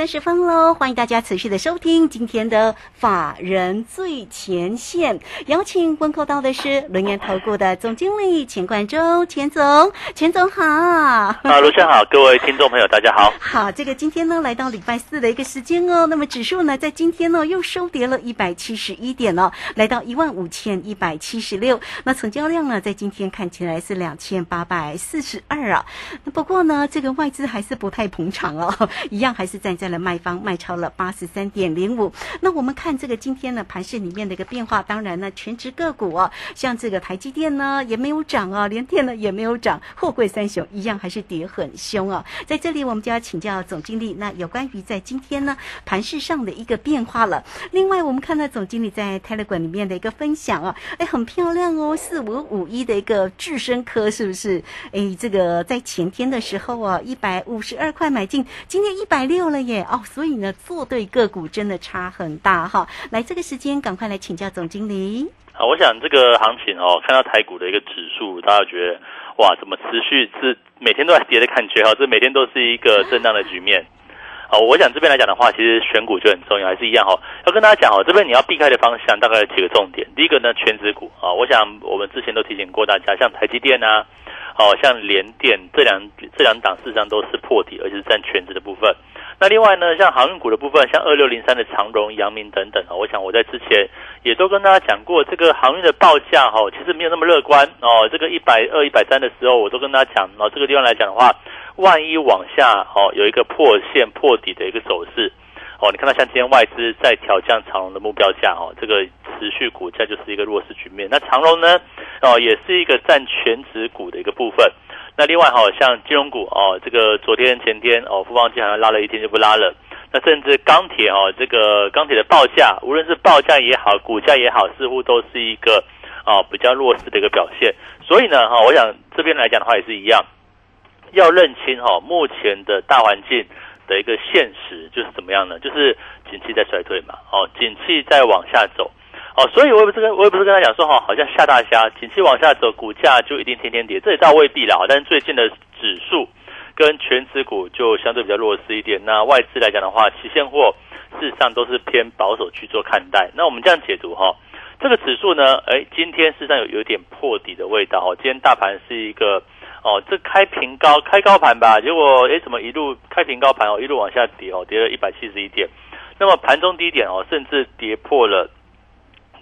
三十分喽，欢迎大家持续的收听今天的法人最前线，邀请问候到的是轮研投顾的总经理钱冠洲，钱总，钱总好。啊，卢先好，各位听众朋友，大家好。好，这个今天呢，来到礼拜四的一个时间哦，那么指数呢，在今天呢又收跌了一百七十一点哦，来到一万五千一百七十六，那成交量呢，在今天看起来是两千八百四十二啊，那不过呢，这个外资还是不太捧场哦，一样还是站在了卖方，卖超了八十三点零五。那我们看这个今天呢盘市里面的一个变化，当然呢，全职个股哦，像这个台积电呢也没有涨啊，联电呢也没有涨，货柜三雄一样还是跌很凶啊。在这里我们就要请教总经理，那有关于在今天呢盘市上的一个变化了。另外我们看到总经理在 Telegram 里面的一个分享啊，哎，很漂亮哦，四五五一的一个智深科是不是？哎，这个在前天的时候啊，一百五十二块买进，今天一百六了耶哦，所以呢，做对个股真的差很大哈。来，这个时间赶快来请教总经理。好，我想这个行情哦，看到台股的一个指数，大家觉得哇，怎么持续是每天都在跌的感觉哈？这每天都是一个震荡的局面。好，我想这边来讲的话，其实选股就很重要，还是一样哈。要跟大家讲哦，这边你要避开的方向大概有几个重点。第一个呢，全指股啊，我想我们之前都提醒过大家，像台积电啊。哦，像联电这两这两档事实上都是破底，而且是占全值的部分。那另外呢，像航运股的部分，像二六零三的长荣、阳明等等啊，我想我在之前也都跟大家讲过，这个航运的报价哈，其实没有那么乐观哦。这个一百二、一百三的时候，我都跟大家讲哦，这个地方来讲的话，万一往下哦有一个破线破底的一个走势。哦，你看到像今天外资在调降长隆的目标价哦，这个持续股价就是一个弱势局面。那长隆呢，哦，也是一个占全指股的一个部分。那另外哈，像金融股哦，这个昨天前天哦，富邦金好像拉了一天就不拉了。那甚至钢铁哦，这个钢铁的报价，无论是报价也好，股价也好，似乎都是一个哦比较弱势的一个表现。所以呢，哈，我想这边来讲的话也是一样，要认清哈目前的大环境。的一个现实就是怎么样呢？就是景气在衰退嘛，哦，景气在往下走，哦，所以我也不是跟我也不是跟他讲说哈，好像下大虾，景气往下走，股价就一定天天跌，这也倒未必啦。但是最近的指数跟全指股就相对比较弱势一点。那外资来讲的话，期现货事实上都是偏保守去做看待。那我们这样解读哈，这个指数呢，哎，今天事实上有有点破底的味道哦。今天大盘是一个。哦，这开平高开高盘吧，结果哎，怎么一路开平高盘哦，一路往下跌哦，跌了一百七十一点。那么盘中低点哦，甚至跌破了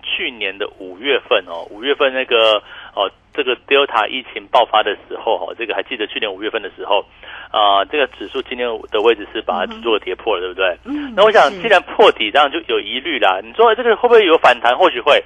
去年的五月份哦，五月份那个哦，这个 Delta 疫情爆发的时候哦，这个还记得去年五月份的时候啊，这个指数今天的位置是把它做跌破了，对不对？嗯。那我想，既然破底，这样就有疑虑啦。你说这个会不会有反弹？或许会。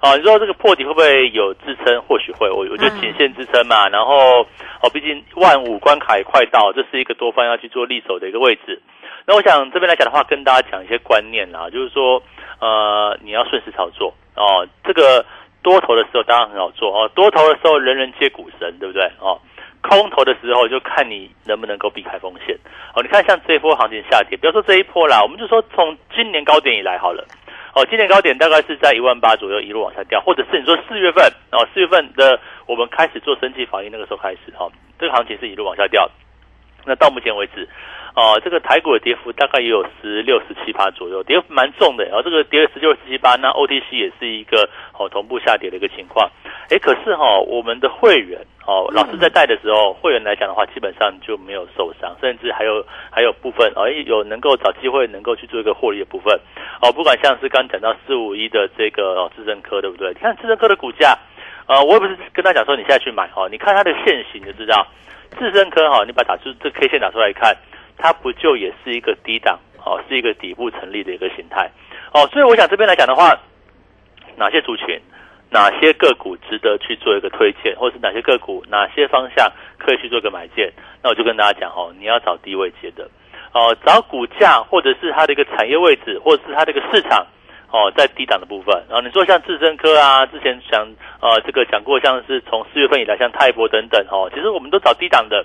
哦，你说这个破底会不会有支撑？或许会，我我觉得仅限支撑嘛。然后哦，毕竟万五关卡也快到，这是一个多方要去做立手的一个位置。那我想这边来讲的话，跟大家讲一些观念啦，就是说，呃，你要顺势操作哦。这个多头的时候当然很好做哦，多头的时候人人皆股神，对不对？哦，空头的时候就看你能不能够避开风险哦。你看像这一波行情下跌，比如说这一波啦，我们就说从今年高点以来好了。哦，今年高点大概是在一万八左右，一路往下掉，或者是你说四月份，哦，四月份的我们开始做升级反应那个时候开始，哈，这个行情是一路往下掉。那到目前为止，哦，这个台股的跌幅大概也有十六、十七八左右，跌幅蛮重的。然后这个跌了十六、十七八，那 OTC 也是一个哦同步下跌的一个情况。哎，可是哈，我们的会员哦，老师在带的时候，会员来讲的话，基本上就没有受伤，甚至还有还有部分哦，有能够找机会能够去做一个获利的部分哦。不管像是刚讲到四五一的这个哦智深科，对不对？你看智深科的股价，呃，我也不是跟他讲说你现在去买哦，你看它的线型就知道，智深科哈，你把打出这 K 线打出来看，它不就也是一个低档哦，是一个底部成立的一个形态哦。所以我想这边来讲的话，哪些族群？哪些个股值得去做一个推荐，或是哪些个股、哪些方向可以去做一个买进？那我就跟大家讲哦，你要找低位接的，哦，找股价或者是它的一个产业位置，或者是它的一个市场，哦，在低档的部分。然后你说像智深科啊，之前讲呃这个讲过，像是从四月份以来，像泰博等等哦，其实我们都找低档的，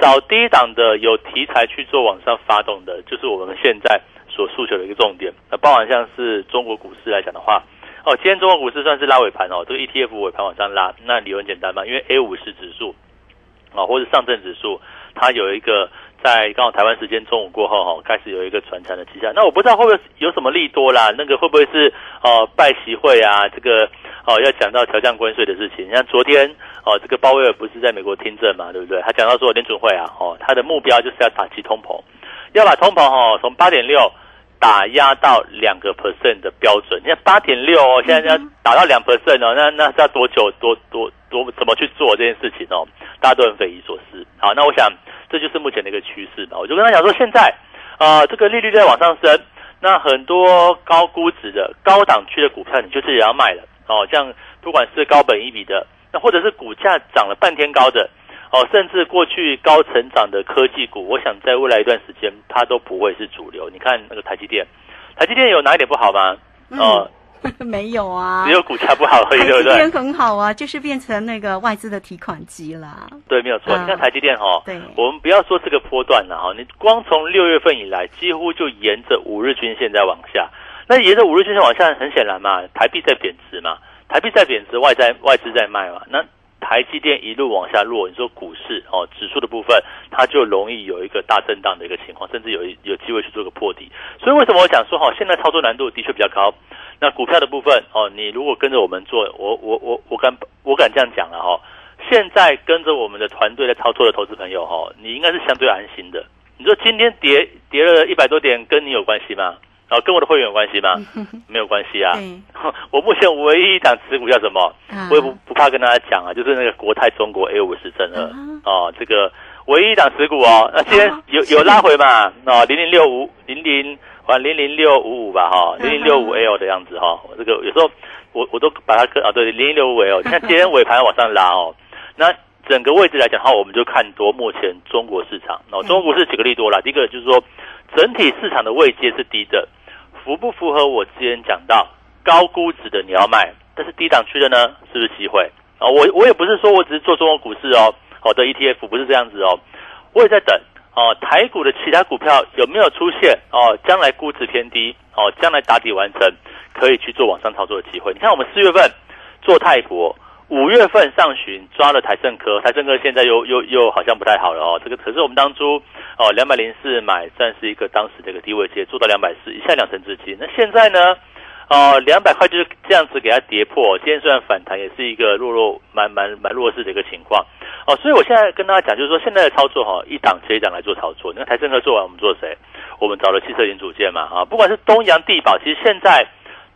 找低档的有题材去做往上发动的，就是我们现在所诉求的一个重点。那包含像是中国股市来讲的话。哦，今天中国股市算是拉尾盘哦，这个 ETF 尾盘往上拉，那理由很简单嘛，因为 A 五十指数，啊或者上证指数，它有一个在刚好台湾时间中午过后哈，开始有一个传承的迹象。那我不知道会不会有什么利多啦？那个会不会是哦拜习会啊？这个哦要讲到调降关税的事情。像昨天哦，这个鲍威尔不是在美国听证嘛，对不对？他讲到说联准会啊，哦，他的目标就是要打击通膨，要把通膨哦从八点六打压到两个 percent 的标准。你看八点六哦，现在要打到两 percent 哦，那那是要多久多多多怎么去做这件事情哦？大家都很匪夷所思。好，那我想。这就是目前的一个趋势嘛，我就跟他讲说，现在，呃，这个利率在往上升，那很多高估值的高档区的股票，你就是也要卖了哦。像不管是高本一笔的，那或者是股价涨了半天高的，哦，甚至过去高成长的科技股，我想在未来一段时间，它都不会是主流。你看那个台积电，台积电有哪一点不好吗？哦。没有啊，只有股价不好而已，对不对？台积电很好啊，就是变成那个外资的提款机啦。对，没有错。你看台积电哈，对，我们不要说这个波段了哈，你光从六月份以来，几乎就沿着五日均线在往下。那沿着五日均线往下，很显然嘛，台币在贬值嘛，台币在贬值，外在外资在卖嘛。那台积电一路往下落，你说股市哦，指数的部分，它就容易有一个大震荡的一个情况，甚至有有机会去做个破底。所以为什么我讲说哈，现在操作难度的确比较高。那股票的部分哦，你如果跟着我们做，我我我我敢我敢这样讲了哈。现在跟着我们的团队在操作的投资朋友哈，你应该是相对安心的。你说今天跌跌了一百多点，跟你有关系吗？哦，跟我的会员有关系吗？没有关系啊。我目前唯一一档持股叫什么？我也不不怕跟大家讲啊，就是那个国泰中国 A 五十正二哦，这个唯一一档持股哦。那今天有有拉回嘛？哦，零零六五零零。还零零六五五吧，哈，零零六五 L 的样子，哈，这个有时候我我都把它跟啊，对，零零六五 L，你看今天尾盘往上拉哦，那整个位置来讲的话，我们就看多目前中国市场，哦，中国股市几个利多啦，第一个就是说整体市场的位阶是低的，符不符合我之前讲到高估值的你要卖，但是低档区的呢，是不是机会啊？我我也不是说我只是做中国股市哦，好的 ETF 不是这样子哦，我也在等。哦，台股的其他股票有没有出现哦？将来估值偏低哦，将来打底完成，可以去做往上操作的机会。你看我们四月份做泰国，五月份上旬抓了台盛科，台盛科现在又又又好像不太好了哦。这个可是我们当初哦两百零四买，算是一个当时的一个低位接，做到两百四，一下两成资金。那现在呢？哦，两百块就是这样子给它跌破，今天虽然反弹，也是一个弱弱蛮蛮蛮弱势的一个情况。哦，所以我现在跟大家讲，就是说现在的操作哈，一档接一档来做操作。你看台政科做完，我们做谁？我们找了汽车零组件嘛，啊，不管是东阳地保，其实现在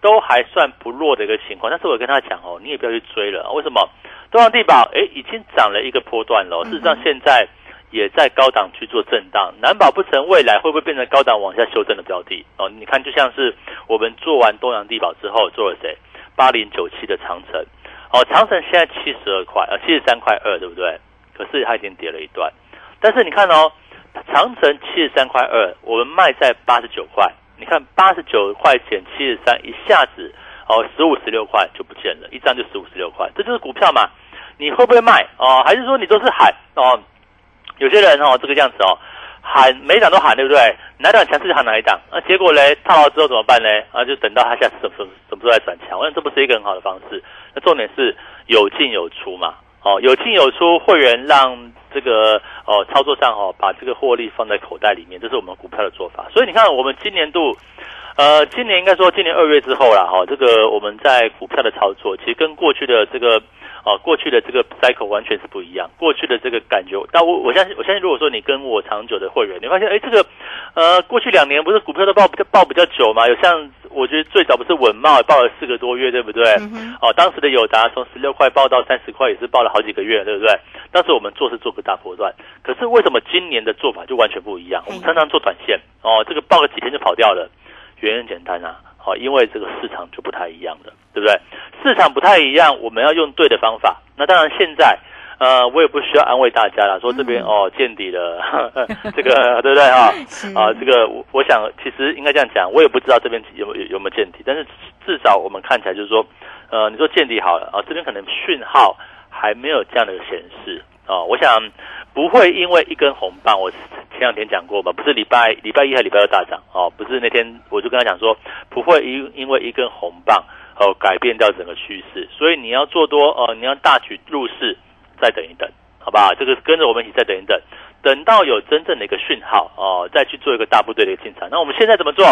都还算不弱的一个情况。但是我跟他讲哦，你也不要去追了，为什么？东阳地保哎，已经涨了一个波段了，事实上现在。也在高档去做震荡，难保不成未来会不会变成高档往下修正的标的哦？你看，就像是我们做完东阳地保之后，做了谁？八零九七的长城，哦，长城现在七十二块，呃，七十三块二，对不对？可是它已经跌了一段，但是你看哦，长城七十三块二，我们卖在八十九块，你看八十九块减七十三，一下子哦，十五十六块就不见了，一张就十五十六块，这就是股票嘛？你会不会卖哦？还是说你都是喊哦？有些人哦，这个样子哦，喊每档都喊，对不对？哪档强势就喊哪一档。那结果嘞，套牢之后怎么办呢？啊，就等到他下次什么什么时候来转强。我想这不是一个很好的方式。那重点是有进有出嘛。哦，有进有出，会员让这个哦操作上哦，把这个获利放在口袋里面，这是我们股票的做法。所以你看，我们今年度，呃，今年应该说今年二月之后了哈，这个我们在股票的操作，其实跟过去的这个。哦，过去的这个 cycle 完全是不一样。过去的这个感觉，但我我相信，我相信，如果说你跟我长久的会员，你发现，哎，这个，呃，过去两年不是股票都报比较报比较久嘛？有像我觉得最早不是稳茂报了四个多月，对不对？哦，当时的友达从十六块报到三十块，也是报了好几个月，对不对？当时我们做是做个大波段，可是为什么今年的做法就完全不一样？我们常常做短线，哦，这个报个几天就跑掉了，原因很简单啊。哦，因为这个市场就不太一样了，对不对？市场不太一样，我们要用对的方法。那当然，现在呃，我也不需要安慰大家了，说这边哦见底了，这个对不对 哈？啊，这个我我想其实应该这样讲，我也不知道这边有有有没有见底，但是至少我们看起来就是说，呃，你说见底好了啊，这边可能讯号还没有这样的显示哦，我想。不会因为一根红棒，我前两天讲过吧，不是礼拜礼拜一还礼拜二大涨哦，不是那天我就跟他讲说，不会因因为一根红棒哦改变掉整个趋势，所以你要做多哦，你要大举入市，再等一等，好不好？这个跟着我们一起再等一等，等到有真正的一个讯号哦，再去做一个大部队的一个进场。那我们现在怎么做？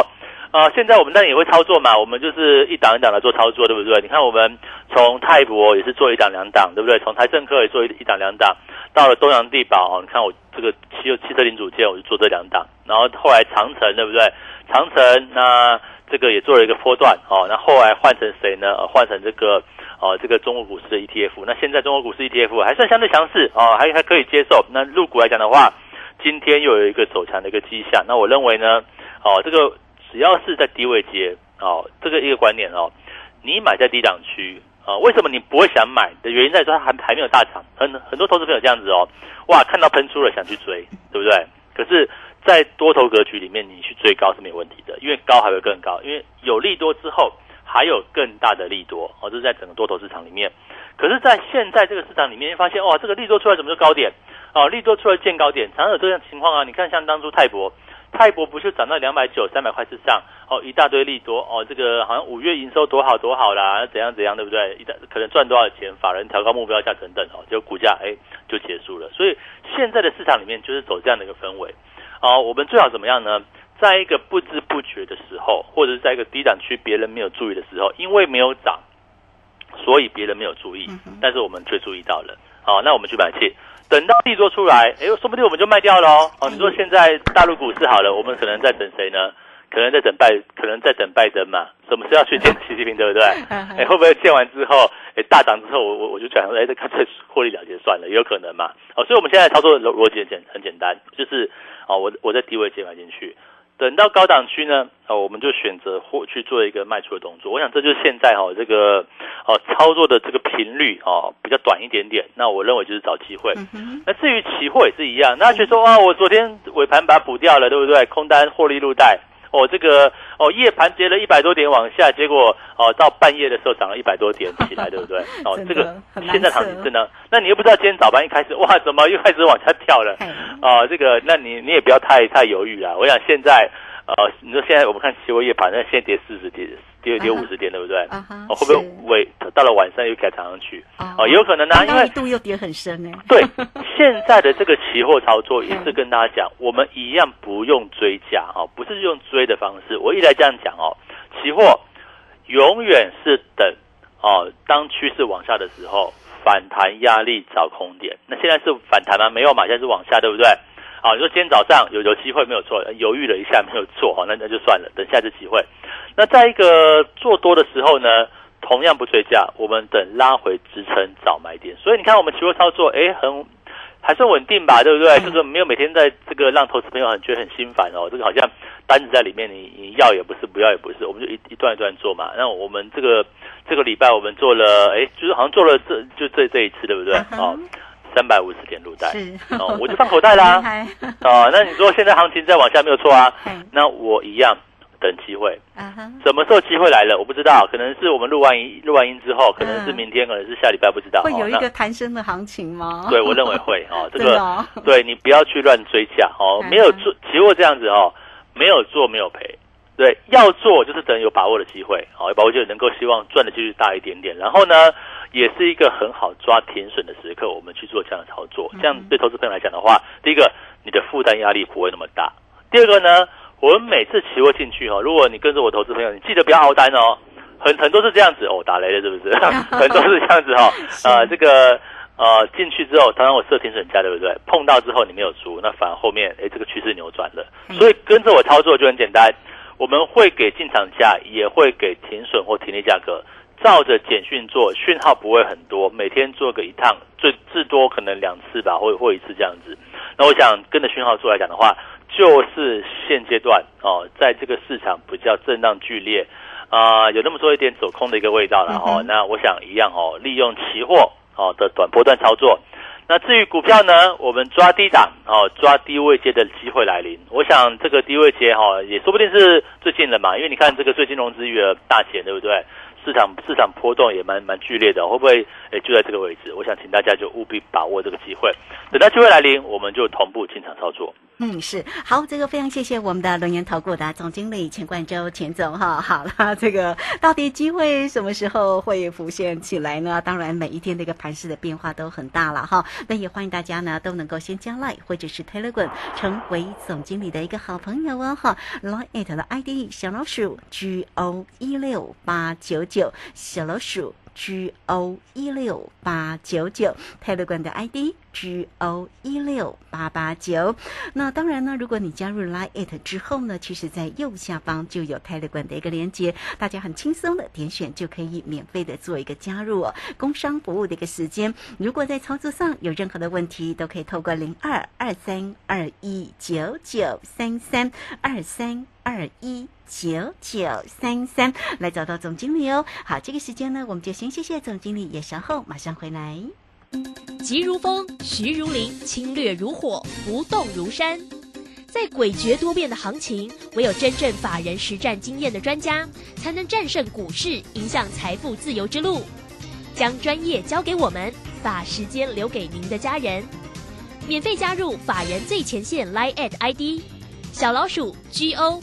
啊，现在我们当然也会操作嘛，我们就是一档一档来做操作，对不对？你看我们从泰博也是做一档两档，对不对？从台政科也做一一档两档，到了东洋地保哦，你看我这个汽汽车零组件我就做这两档，然后后来长城对不对？长城那这个也做了一个波段哦，那后来换成谁呢？换成这个哦，这个中国股市的 ETF。那现在中国股市 ETF 还算相对强势哦，还还可以接受。那入股来讲的话，今天又有一个走强的一个迹象。那我认为呢，哦，这个。只要是在低位接哦，这个一个观念哦，你买在低档区啊，为什么你不会想买的原因在于说它还还没有大涨，很很多投资朋友这样子哦，哇，看到喷出了想去追，对不对？可是，在多头格局里面，你去追高是没有问题的，因为高还会更高，因为有利多之后还有更大的利多哦，这是在整个多头市场里面。可是，在现在这个市场里面，发现哇，这个利多出来怎么就高点哦？利多出来见高点，常常有这样情况啊。你看，像当初泰博。泰博不是涨到两百九、三百块之上哦，一大堆利多哦，这个好像五月营收多好多好啦，怎样怎样，对不对？一大可能赚多少钱，法人调高目标价等等哦，就股价哎就结束了。所以现在的市场里面就是走这样的一个氛围哦。我们最好怎么样呢？在一个不知不觉的时候，或者是在一个低档区别人没有注意的时候，因为没有涨，所以别人没有注意，但是我们却注意到了。好，那我们去买气。等到利多出来，哎，说不定我们就卖掉了哦。哦，你说现在大陆股市好了，我们可能在等谁呢？可能在等拜，可能在等拜登嘛。什么时候去见 习近平，对不对？哎，会不会见完之后，哎，大涨之后，我我我就转哎，这干脆获利了结算了，也有可能嘛。哦，所以我们现在操作的逻辑很简很简单，就是哦，我我在低位接买进去。等到高档区呢，哦，我们就选择或去做一个卖出的动作。我想这就是现在哈这个哦操作的这个频率哦比较短一点点。那我认为就是找机会。那至于期货也是一样，那觉得说啊，我昨天尾盘把它补掉了，对不对？空单获利入袋。哦，这个哦夜盘跌了一百多点往下，结果哦到半夜的时候涨了一百多点起来，对不对？哦，这个现在行情真的，那你又不知道今天早盘一开始哇，怎么又开始往下跳了？啊，这个那你你也不要太太犹豫了。我想现在呃，你说现在我们看期货夜盘，那现在跌四十点。跌跌五十点，对不对？哦，会不会尾到了晚上又改涨上去？哦，有可能呢，因为度又跌很深哎。对，现在的这个期货操作也是跟大家讲，我们一样不用追价哦，不是用追的方式。我一来这样讲哦，期货永远是等哦，当趋势往下的时候，反弹压力找空点。那现在是反弹吗？没有嘛，现在是往下，对不对？啊，你说今天早上有有机会没有错，犹豫了一下 没有做，好，那那就算了，等下次机会。那在一个做多的时候呢，同样不追加，我们等拉回支撑找买点。所以你看我们期货操作，哎，很还算稳定吧，对不对？就是没有每天在这个让投资朋友很觉得很心烦哦，这个好像单子在里面，你你要也不是，不要也不是，我们就一一段一段做嘛。那我们这个这个礼拜我们做了，哎，就是好像做了这就这这一次，对不对？哦。三百五十点入袋，哦，我就放口袋啦。哦，那你说现在行情再往下没有错啊？那我一样等机会。什么时候机会来了？我不知道，可能是我们录完音录完音之后，可能是明天，可能是下礼拜，不知道。会有一个弹升的行情吗？对，我认为会哦。这个对你不要去乱追价哦，没有做期货这样子哦，没有做没有赔。对，要做就是等有把握的机会，好，有把握就能够希望赚的几率大一点点。然后呢？也是一个很好抓停损的时刻，我们去做这样的操作，这样对投资朋友来讲的话，第一个你的负担压力不会那么大。第二个呢，我们每次期货进去哈，如果你跟着我投资朋友，你记得不要熬单哦，很很多是这样子哦，打雷了是不是？很多是这样子哈，啊，这个呃进去之后，当然我设停损价对不对？碰到之后你没有出，那反而后面哎这个趋势扭转了，所以跟着我操作就很简单，我们会给进场价，也会给停损或停利价格。照着简讯做，讯号不会很多，每天做个一趟，最至多可能两次吧，或或一次这样子。那我想跟着讯号做来讲的话，就是现阶段哦，在这个市场比较震荡剧烈啊，有那么多一点走空的一个味道了哦。那我想一样哦，利用期货哦的短波段操作。那至于股票呢，我们抓低档哦，抓低位接的机会来临。我想这个低位接哈，也说不定是最近的嘛，因为你看这个最近融资余额大减，对不对？市场市场波动也蛮蛮剧烈的，会不会诶就在这个位置？我想请大家就务必把握这个机会，等到机会来临，我们就同步进场操作。嗯，是好，这个非常谢谢我们的龙岩投顾的总经理钱冠洲钱总哈。好了，这个到底机会什么时候会浮现起来呢？当然，每一天这个盘势的变化都很大了哈。那也欢迎大家呢都能够先加 Line 或者是 Telegram 成为总经理的一个好朋友哦哈。Line 的 ID 小老鼠 G O 一六八九九小老鼠。G O 一六八九九泰勒管的 ID G O 一六八八九。那当然呢，如果你加入 Line It 之后呢，其实在右下方就有泰勒管的一个连接，大家很轻松的点选就可以免费的做一个加入哦。工商服务的一个时间，如果在操作上有任何的问题，都可以透过零二二三二一九九三三二三二一。九九三三来找到总经理哦。好，这个时间呢，我们就先谢谢总经理，也稍后马上回来。急如风，徐如林，侵略如火，不动如山。在诡谲多变的行情，唯有真正法人实战经验的专家，才能战胜股市，迎向财富自由之路。将专业交给我们，把时间留给您的家人。免费加入法人最前线 Line at ID 小老鼠 G O。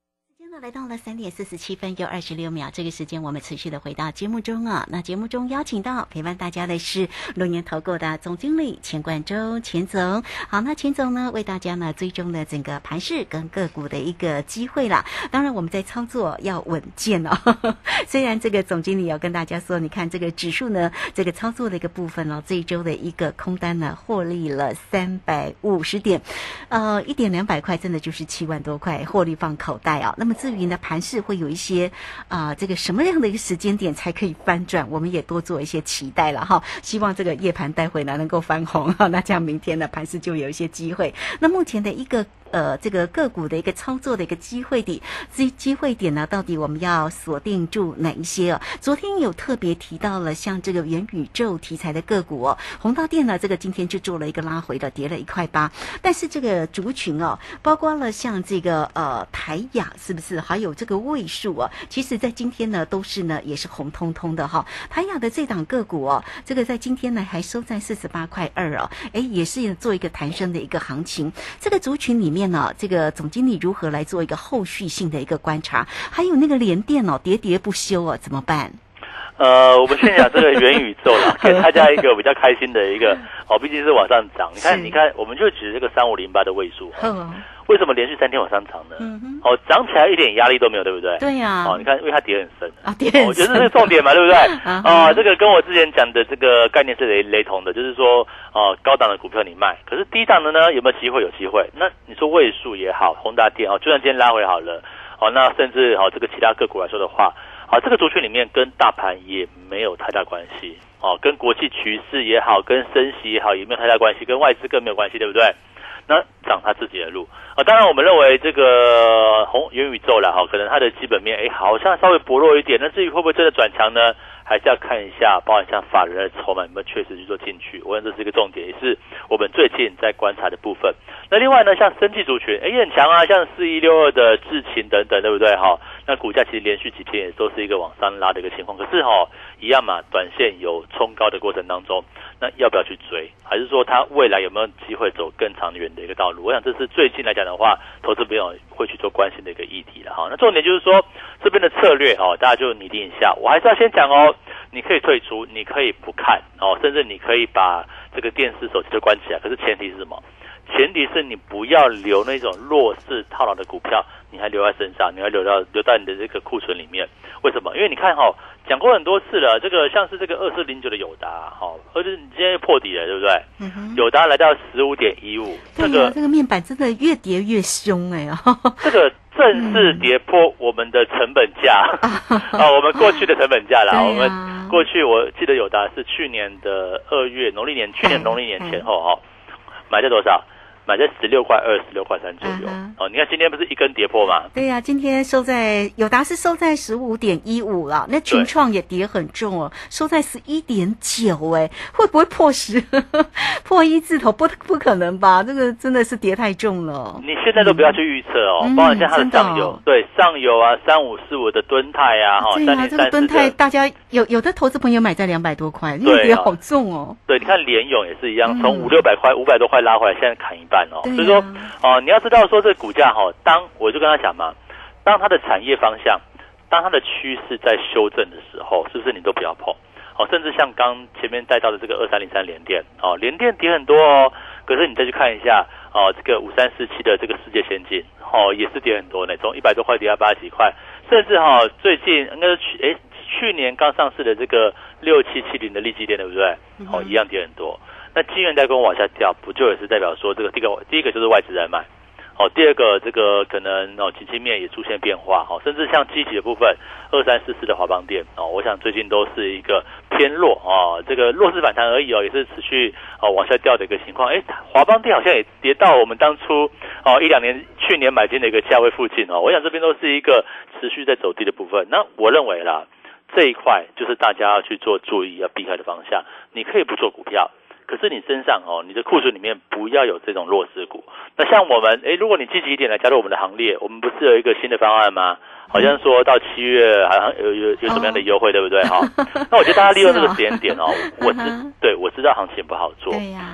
那来到了三点四十七分又二十六秒，这个时间我们持续的回到节目中啊。那节目中邀请到陪伴大家的是龙年投顾的总经理钱冠洲钱总。好，那钱总呢为大家呢追踪了整个盘势跟个股的一个机会啦。当然我们在操作要稳健哦。虽然这个总经理有跟大家说，你看这个指数呢，这个操作的一个部分哦，这一周的一个空单呢获利了三百五十点，呃，一点两百块，真的就是七万多块获利放口袋啊。那么至于呢盘势会有一些啊，这个什么样的一个时间点才可以翻转？我们也多做一些期待了哈。希望这个夜盘待会呢能够翻红哈，那这样明天呢盘势就有一些机会。那目前的一个。呃，这个个股的一个操作的一个机会点，机机会点呢，到底我们要锁定住哪一些哦？昨天有特别提到了，像这个元宇宙题材的个股哦，宏大电呢，这个今天就做了一个拉回的，跌了一块八。但是这个族群哦，包括了像这个呃台雅是不是？还有这个位数哦，其实在今天呢，都是呢也是红彤彤的哈。台雅的这档个股哦，这个在今天呢还收在四十八块二哦，哎，也是做一个弹升的一个行情。这个族群里面。呢，这个总经理如何来做一个后续性的一个观察？还有那个连电脑喋喋不休啊，怎么办？呃，我们先讲这个元宇宙了，给大家一个比较开心的一个哦，毕竟是往上涨。你看，你看，我们就举这个三五零八的位数，为什么连续三天往上涨呢？哦，涨起来一点压力都没有，对不对？对呀。哦，你看，因为它跌很深啊，跌很深，我觉得这是重点嘛，对不对？啊，这个跟我之前讲的这个概念是雷雷同的，就是说，哦，高档的股票你卖，可是低档的呢，有没有机会？有机会。那你说位数也好，宏达电哦，就算今天拉回好了，哦，那甚至哦，这个其他个股来说的话。哦，这个族群里面跟大盘也没有太大关系，哦，跟国际趋势也好，跟升息也好，也没有太大关系，跟外资更没有关系，对不对？那涨他自己的路啊。当然，我们认为这个红元宇宙了哈，可能它的基本面哎，好像稍微薄弱一点。那至于会不会真的转强呢？还是要看一下，包含像法人的筹码有没有确实去做进去。我想这是一个重点，也是我们最近在观察的部分。那另外呢，像生技族群，哎，也很强啊，像四一六二的智勤等等，对不对？哈。那股价其实连续几天也都是一个往上拉的一个情况，可是哈，一样嘛，短线有冲高的过程当中，那要不要去追？还是说它未来有没有机会走更长远的一个道路？我想这是最近来讲的话，投资朋友会去做关心的一个议题了哈。那重点就是说这边的策略哦，大家就拟定一下。我还是要先讲哦，你可以退出，你可以不看哦，甚至你可以把这个电视、手机都关起来。可是前提是什么？前提是你不要留那种弱势套牢的股票，你还留在身上，你还留到留到你的这个库存里面。为什么？因为你看哈、讲过很多次了，这个像是这个二四零九的友达哈，而且你今天破底了，对不对？友达来到十五点一五，这个这个面板真的越跌越凶哎、哦，这个正式跌破我们的成本价啊，我们过去的成本价啦。啊我们过去我记得友达是去年的二月农历年，去年农历年前后哈、买在多少？买在十六块二、十六块三左右嗯。哦，你看今天不是一根跌破吗？对呀、今天收在友达是收在十五点一五了，那群对创也跌很重哦，收在十一点九，哎，会不会破十？破一字头？不，不可能吧？这个真的是跌太重了。你现在都不要去预测哦，嗯包括像它的上游，对上游啊，三五四五的敦泰啊，哈，对呀、三零这个三，吨泰大家有有的投资朋友买在两百多块，因对啊为跌好重哦。对，你看联勇也是一样，嗯从五六百块、五百多块拉回来，现在砍一半哦。所以说，哦，你要知道说这个股价哈，当我就跟他讲嘛，当它的产业方向，当它的趋势在修正的时候，是不是你都不要碰？哦，甚至像刚前面带到的这个二三零三联电，哦，联电跌很多哦，可是你再去看一下，哦，这个五三四七的这个世界先进，哦，也是跌很多呢，从一百多块跌到八十几块，甚至哈、最近应该是去诶去年刚上市的这个六七七零的利基电，对不对？哦，一样跌很多。那晶圆代工往下掉，不就也是代表说这个第一个第一个就是外资在买，哦，第二个这个可能哦，景气面也出现变化，哦，甚至像积极的部分，二三四四的华邦电哦，我想最近都是一个偏弱哦，这个弱势反弹而已哦，也是持续哦往下掉的一个情况。哎，华邦电好像也跌到我们当初哦一两年去年买进的一个价位附近哦，我想这边都是一个持续在走低的部分。那我认为啦，这一块就是大家要去做注意要避开的方向。你可以不做股票。可是你身上哦，你的库存里面不要有这种弱势股。那像我们，诶，如果你积极一点来加入我们的行列，我们不是有一个新的方案吗？好像说到七月，好像有有有什么样的优惠，对不对？哈，那我觉得大家利用这个时间点哦，我知对我知道行情不好做，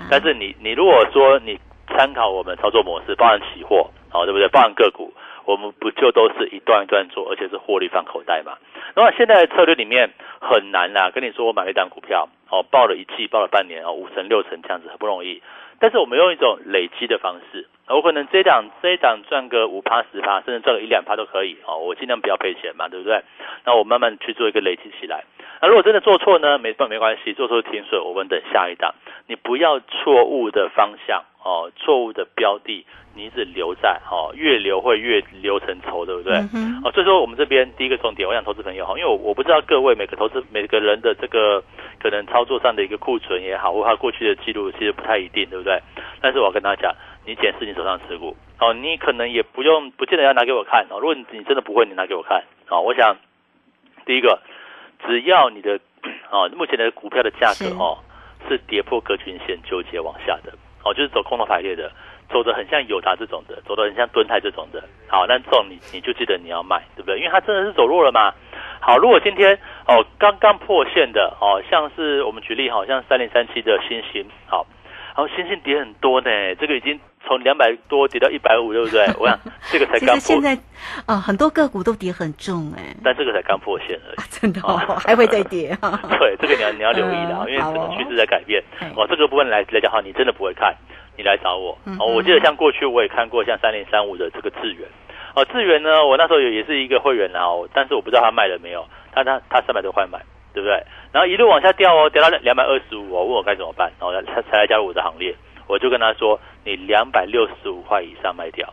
但是你你如果说你参考我们操作模式，包含期货，哦，对不对？包含个股，我们不就都是一段一段做，而且是获利放口袋嘛？那么现在的策略里面很难啦，跟你说我买了一档股票，哦，报了一季，报了半年，哦，五成六成这样子很不容易。但是我们用一种累积的方式，我可能这一档这一档赚个五趴十趴，甚至赚个一两趴都可以哦。我尽量不要赔钱嘛，对不对？那我慢慢去做一个累积起来。那如果真的做错呢，没办没关系，做错停损，我们等下一档。你不要错误的方向哦，错误的标的，你一直留在哦，越留会越留成仇，对不对？嗯哼哦，所以说我们这边第一个重点，我想投资朋友哈，因为我我不知道各位每个投资每个人的这个可能操作上的一个库存也好，或他过去的记录其实不太一定，对不对？但是我要跟大家讲，你检视你手上持股哦，你可能也不用不见得要拿给我看哦，如果你你真的不会，你拿给我看哦。我想第一个，只要你的 哦目前的股票的价格哦是跌破格均线纠结往下的哦，就是走空头排列的。走的很像友达这种的，走的很像敦泰这种的，好，那这种你你就记得你要卖，对不对？因为它真的是走弱了嘛。好，如果今天哦刚刚破线的哦，像是我们举例好像三零三七的星星，好，然后星星跌很多呢，这个已经从两百多跌到一百五，对不对？我想这个才其刚破，实现在啊、很多个股都跌很重哎、但这个才刚破线而已。真的、哦、还会再跌啊。对，这个你要你要留意的，嗯因为整个趋势在改变哎。哦，这个部分来来讲哈，你真的不会看，你来找我。嗯哦，我记得像过去我也看过像三零三五的这个智源。哦，智源呢，我那时候也也是一个会员啊，哦但是我不知道他卖了没有，他他他三百多块买，对不对？然后一路往下掉哦，掉到两百二十五，哦问我该怎么办，然后他才来加入我的行列。我就跟他说，你两百六十五块以上卖掉，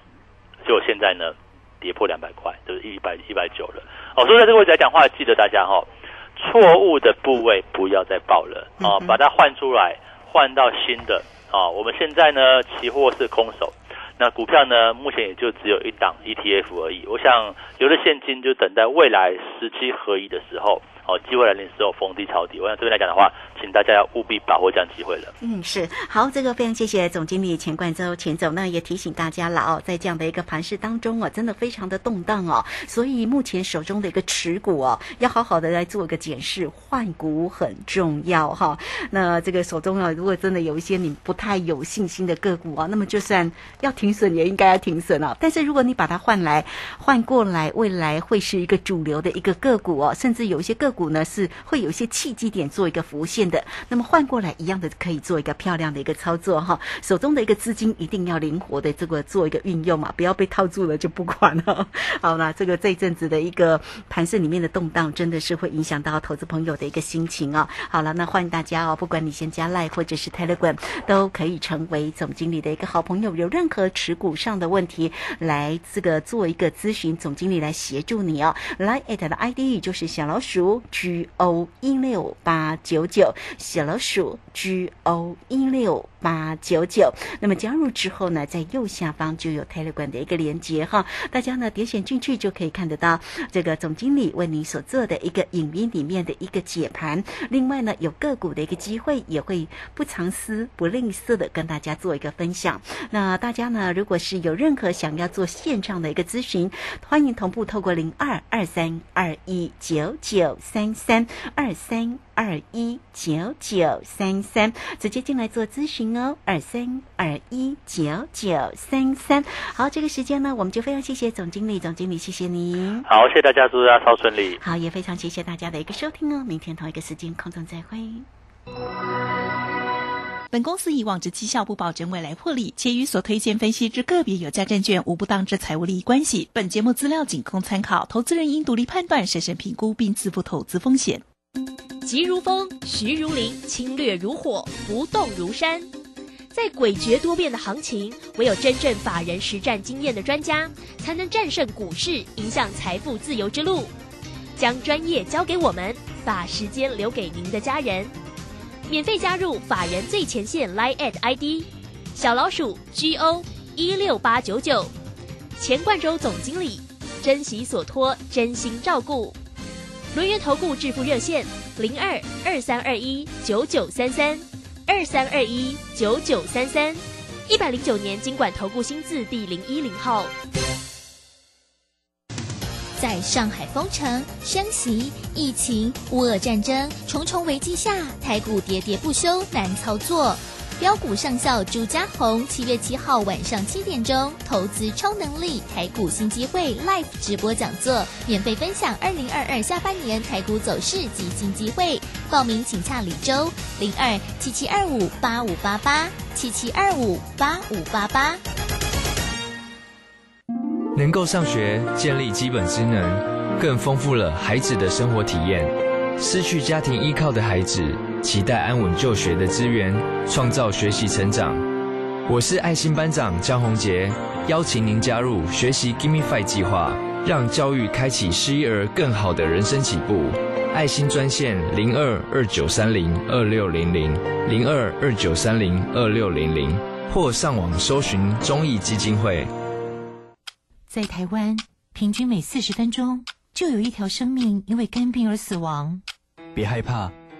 结果现在呢，跌破两百块，就是一百一百九了。哦，所以在这个位置来讲话，记得大家哈、哦，错误的部位不要再报了哦嗯哼，把它换出来，换到新的哦。我们现在呢，期货是空手，那股票呢，目前也就只有一档 ETF 而已。我想留着现金，就等待未来时期合一的时候，哦，机会来临的时候逢低抄底。我想这边来讲的话，请大家要务必把握这样机会了。嗯，是好，这个非常谢谢总经理钱冠周钱总，那也提醒大家了哦，在这样的一个盘势当中哦，真的非常的动荡哦，所以目前手中的一个持股哦，要好好的来做一个检视，换股很重要哈、那这个手中啊，如果真的有一些你不太有信心的个股啊，那么就算要停损也应该要停损啊。但是如果你把它换来换过来，未来会是一个主流的一个个股哦，甚至有一些个股。股呢是会有一些契机点做一个浮现的。那么换过来一样的可以做一个漂亮的一个操作哈，手中的一个资金一定要灵活的这个做一个运用嘛，不要被套住了就不管了。好了，这个这一阵子的一个盘市里面的动荡，真的是会影响到投资朋友的一个心情哦。好了，那欢迎大家哦，不管你先加赖或者是 Telegram，都可以成为总经理的一个好朋友。有任何持股上的问题，来这个做一个咨询，总经理来协助你哦。来 at 的 ID 就是小老鼠 G O 一六八九九，小老鼠 G O 一六八九九。那么加入之后呢，在右下方就有 Telegram 的一个连接哈，大家呢点选进去就可以看得到这个总经理为你所做的一个影音里面的一个解盘。另外呢，有个股的一个机会，也会不藏私、不吝啬的跟大家做一个分享。那大家呢，如果是有任何想要做线上的一个咨询，欢迎同步透过零二二三二一九九三三二三二一九九三三，直接进来做咨询哦。二三二一九九三三。好，这个时间呢，我们就非常谢谢总经理，总经理谢谢您。好，谢谢大家，祝大家超顺利。好，也非常谢谢大家的一个收听哦。明天同一个时间空中再会。本公司以往之绩效不保证未来获利，且与所推荐分析之个别有价证券无不当之财务利益关系。本节目资料仅供参考，投资人应独立判断、审慎评估并自负投资风险。急如风，徐如林，侵略如火，不动如山。在诡谲多变的行情，唯有真正法人实战经验的专家，才能战胜股市，迎向财富自由之路。将专业交给我们，把时间留给您的家人。免费加入法人最前线 Line at ID 小老鼠 G O 一六八九九，钱冠洲总经理，珍惜所托，真心照顾。轮源投顾致富热线零二二三二一九九三三二三二一九九三三，一百零九年经管投顾新字第零一零号。在上海封城、升息、疫情、乌俄战争重重危机下，台股喋喋不休，难操作。标股上校朱家红七月七号晚上七点钟，投资超能力台股新机会 Live 直播讲座，免费分享二零二二下半年台股走势及新机会。报名请洽李周零二七七二五八五八八七七二五八五八八。能够上学，建立基本职能，更丰富了孩子的生活体验。失去家庭依靠的孩子，期待安稳就学的资源，创造学习成长。我是爱心班长江宏杰，邀请您加入学习 Gimme Five 计划，让教育开启失一儿更好的人生起步。爱心专线零二二九三零二六零零零二二九三零二六零零，或上网搜寻中义基金会。在台湾，平均每四十分钟就有一条生命因为肝病而死亡。别害怕，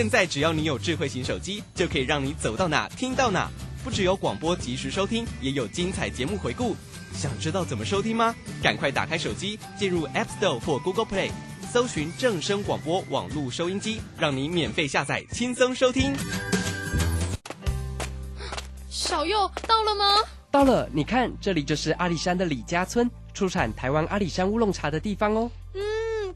现在只要你有智慧型手机，就可以让你走到哪听到哪。不只有广播及时收听，也有精彩节目回顾。想知道怎么收听吗？赶快打开手机，进入 App Store 或 Google Play，搜寻正声广播网络收音机，让你免费下载，轻松收听。小右到了吗？到了，你看，这里就是阿里山的李家村，出产台湾阿里山乌龙茶的地方哦。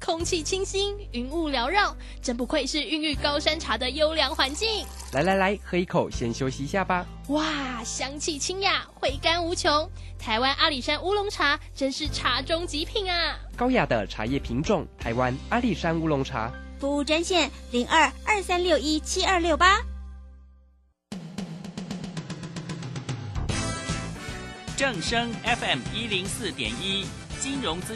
嗯，空气清新，云雾缭绕，真不愧是孕育高山茶的优良环境。来来来，喝一口，先休息一下吧。哇，香气清雅，回甘无穷。台湾阿里山乌龙茶真是茶中极品啊！高雅的茶叶品种，台湾阿里山乌龙茶。服务专线零二二三六一七二六八。正声 FM 一零四点一，金融资讯。